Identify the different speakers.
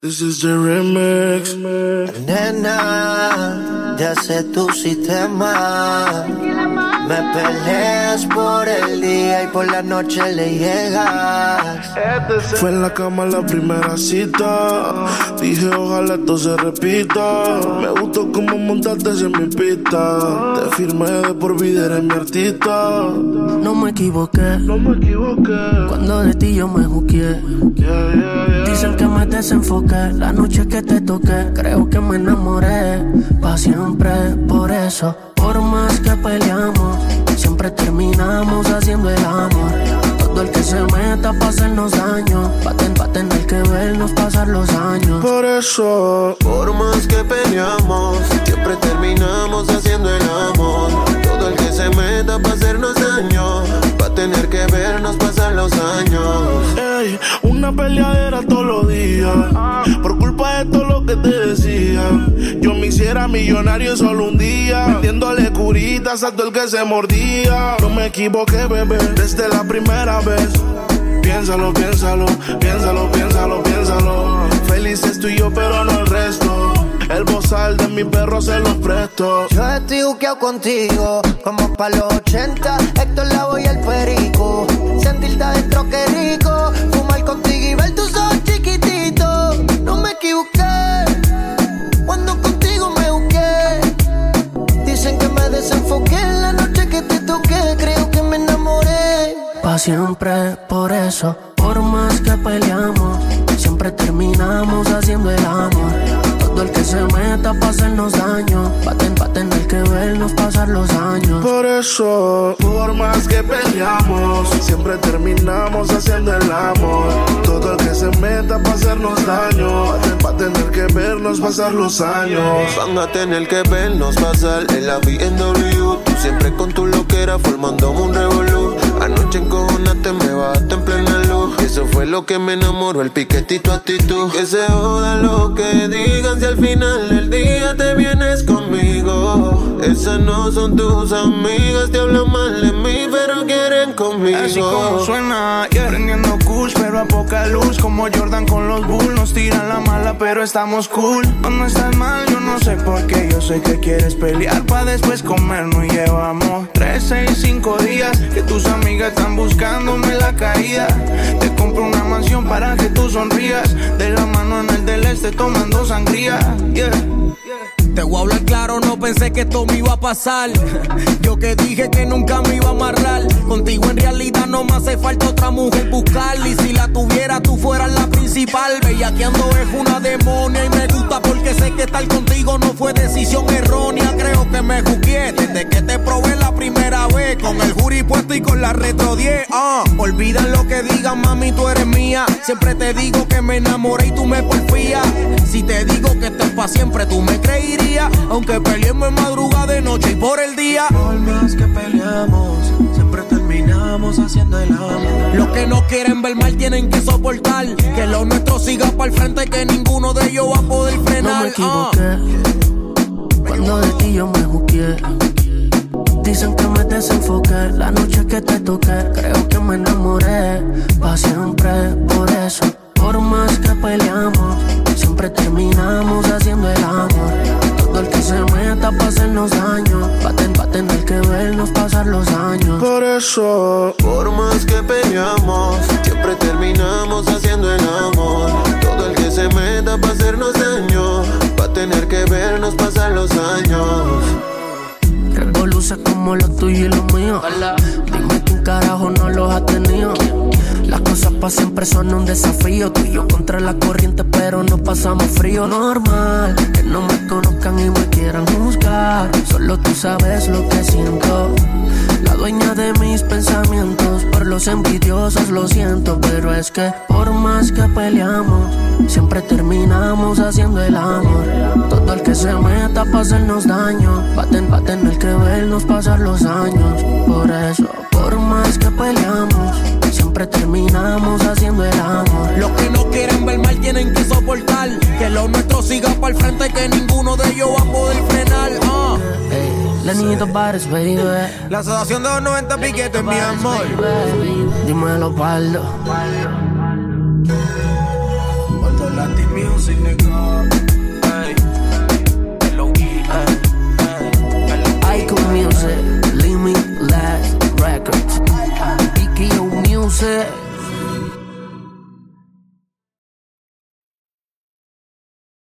Speaker 1: This is the remix.
Speaker 2: Nena, ya sé tu sistema. Me peleas por el día y por la noche le llegas.
Speaker 1: Fue en la cama la primera cita. Dije, ojalá esto se repita. Me gustó como montaste en mi pista. Te firmé de por vida, eres mi artista.
Speaker 3: No me equivoqué.
Speaker 1: No me equivoqué.
Speaker 3: Cuando de ti yo me juzgué. Dicen que me desenfoqué. La noche que te toqué, creo que me enamoré. Pa' siempre, por eso. Por más que peleamos, siempre terminamos haciendo el amor. Todo el que se meta pa' hacernos daño. Pa, pa tener que vernos pasar los años.
Speaker 1: Por eso,
Speaker 2: por más que peleamos, siempre terminamos que
Speaker 1: te decía. Yo me hiciera millonario solo un día. Metiéndole curitas a todo el que se mordía. No me equivoqué, bebé, desde la primera vez. Piénsalo, piénsalo, piénsalo, piénsalo, piénsalo. Felices tú y yo, pero no el resto. El bozal de mi perro se los presto.
Speaker 2: Yo estoy buqueado contigo, como pa' los 80. Héctor Lavo y el perico. Sentirte adentro, qué rico. Fumar contigo y ver tus
Speaker 3: Pa' siempre, por eso. Por más que peleamos, siempre terminamos haciendo el amor. Todo el que se meta pa' hacernos daño. Pa, ten, pa tener que vernos pasar los años.
Speaker 1: Por eso, por más que peleamos, siempre terminamos haciendo el amor. Todo el que se meta pa' hacernos daño. Pa' tener que vernos pasar los años.
Speaker 2: Van a tener que vernos pasar en la BMW. Tú siempre con tu loquera formando un revolú. Lo que me enamoró, el piquetito actitud. Que se joda lo que digan si al final del día te vienes conmigo. Esas no son tus amigas, te hablan mal de mí, pero quieren conmigo.
Speaker 4: Así como suena, yeah. prendiendo kush, pero a poca luz. Como Jordan con los Bulls, nos tiran la mala, pero estamos cool. Cuando estás mal, yo no sé por qué. Yo sé que quieres pelear pa' después comernos y llevamos tres, seis, cinco días que tus amigas están buscándome sonrías. De la mano en el del este tomando sangría. Yeah.
Speaker 5: Te voy a hablar claro, no pensé que esto me iba a pasar. Yo que dije que nunca me iba a amarrar. Contigo en realidad no me hace falta otra mujer buscar. Y si la tuviera, tú fueras la principal. Bellaqueando es una demonia y me gusta porque sé que estar contigo no fue decisión errónea. Creo que me juzgué desde que te probé la primera vez. Con el jury puesto y con la retro 10. Ah, olvida lo que digan, mami, tú eres mía. Siempre te digo que me enamoré y tú me porfías. Si te digo que esto es para siempre, tú me creerías. Aunque peleemos en madrugada, de noche y por el día.
Speaker 3: Por más que peleamos, terminamos haciendo el amor.
Speaker 5: Los que no quieren ver mal tienen que soportar. Que lo nuestro siga para el frente, que ninguno de ellos va a poder frenar.
Speaker 3: No me equivoqué. Cuando de ti yo me juzgué. Dicen que me desenfoqué. La noche que te toqué, creo que me enamoré. Pa' siempre, por eso. Por más que peleamos, siempre terminamos haciendo el amor. Todo el que se meta pa' hacernos daño. Pa, ten, pa tener que vernos pasar los años.
Speaker 1: Por eso,
Speaker 2: por más que peleamos, siempre terminamos haciendo el amor. Todo el que se meta pa' hacernos daño. Pa' tener que vernos pasar los años.
Speaker 3: Revoluces como lo tuyo y lo mío. Dime quién carajo no los ha tenido. Las cosas para siempre son un desafío. Tú y yo contra la corriente, pero no pasamos frío. Normal que no me conozcan y me quieran juzgar. Solo tú sabes lo que siento. Dueña de mis pensamientos. Por los envidiosos lo siento, pero es que por más que peleamos, siempre terminamos haciendo el amor. Todo el que se meta para hacernos daño, va a tener que vernos pasar los años. Por eso, por más que peleamos, siempre terminamos haciendo el amor.
Speaker 5: Los que no quieren ver mal tienen que soportar. Que lo nuestro siga para el frente, que ninguno de ellos
Speaker 3: Lenito Bares, baby.
Speaker 5: La asociación de los 90 piquetes, mi amor.
Speaker 3: Dímelo, Baldo.
Speaker 5: Latin music.